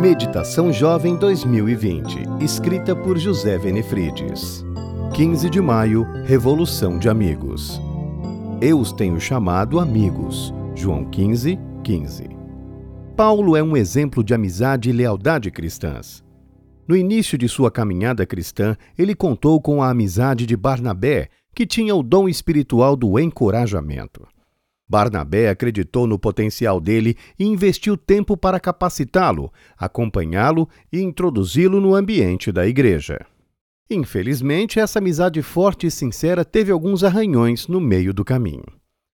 Meditação Jovem 2020, escrita por José Venefrides. 15 de maio, Revolução de Amigos. Eu os tenho chamado amigos. João 15, 15. Paulo é um exemplo de amizade e lealdade cristãs. No início de sua caminhada cristã, ele contou com a amizade de Barnabé, que tinha o dom espiritual do encorajamento. Barnabé acreditou no potencial dele e investiu tempo para capacitá-lo, acompanhá-lo e introduzi-lo no ambiente da igreja. Infelizmente, essa amizade forte e sincera teve alguns arranhões no meio do caminho.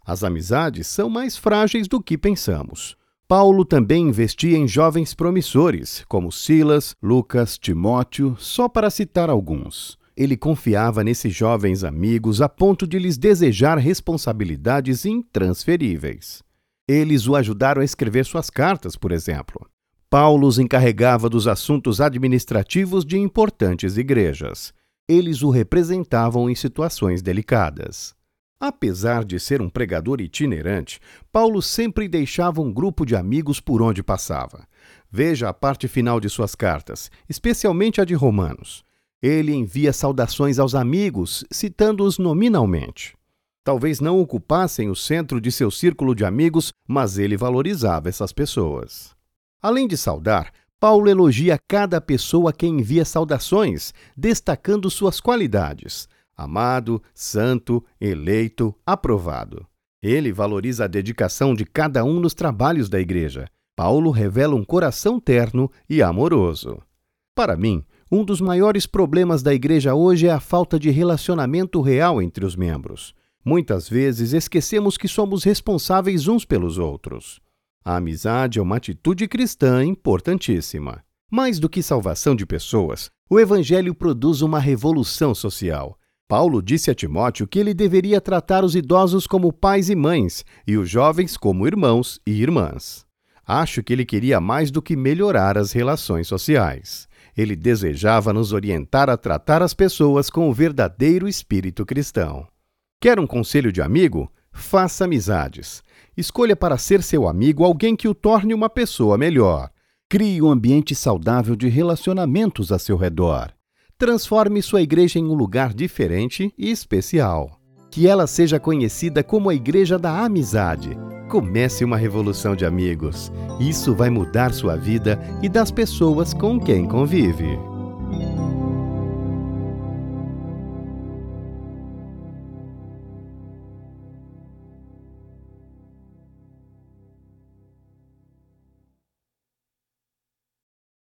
As amizades são mais frágeis do que pensamos. Paulo também investia em jovens promissores, como Silas, Lucas, Timóteo, só para citar alguns. Ele confiava nesses jovens amigos a ponto de lhes desejar responsabilidades intransferíveis. Eles o ajudaram a escrever suas cartas, por exemplo. Paulo os encarregava dos assuntos administrativos de importantes igrejas. Eles o representavam em situações delicadas. Apesar de ser um pregador itinerante, Paulo sempre deixava um grupo de amigos por onde passava. Veja a parte final de suas cartas, especialmente a de Romanos ele envia saudações aos amigos, citando-os nominalmente. Talvez não ocupassem o centro de seu círculo de amigos, mas ele valorizava essas pessoas. Além de saudar, Paulo elogia cada pessoa a quem envia saudações, destacando suas qualidades: amado, santo, eleito, aprovado. Ele valoriza a dedicação de cada um nos trabalhos da igreja. Paulo revela um coração terno e amoroso. Para mim, um dos maiores problemas da igreja hoje é a falta de relacionamento real entre os membros. Muitas vezes esquecemos que somos responsáveis uns pelos outros. A amizade é uma atitude cristã importantíssima. Mais do que salvação de pessoas, o Evangelho produz uma revolução social. Paulo disse a Timóteo que ele deveria tratar os idosos como pais e mães e os jovens como irmãos e irmãs. Acho que ele queria mais do que melhorar as relações sociais. Ele desejava nos orientar a tratar as pessoas com o verdadeiro espírito cristão. Quer um conselho de amigo? Faça amizades. Escolha para ser seu amigo alguém que o torne uma pessoa melhor. Crie um ambiente saudável de relacionamentos a seu redor. Transforme sua igreja em um lugar diferente e especial. Que ela seja conhecida como a Igreja da Amizade Comece uma revolução de amigos. Isso vai mudar sua vida e das pessoas com quem convive.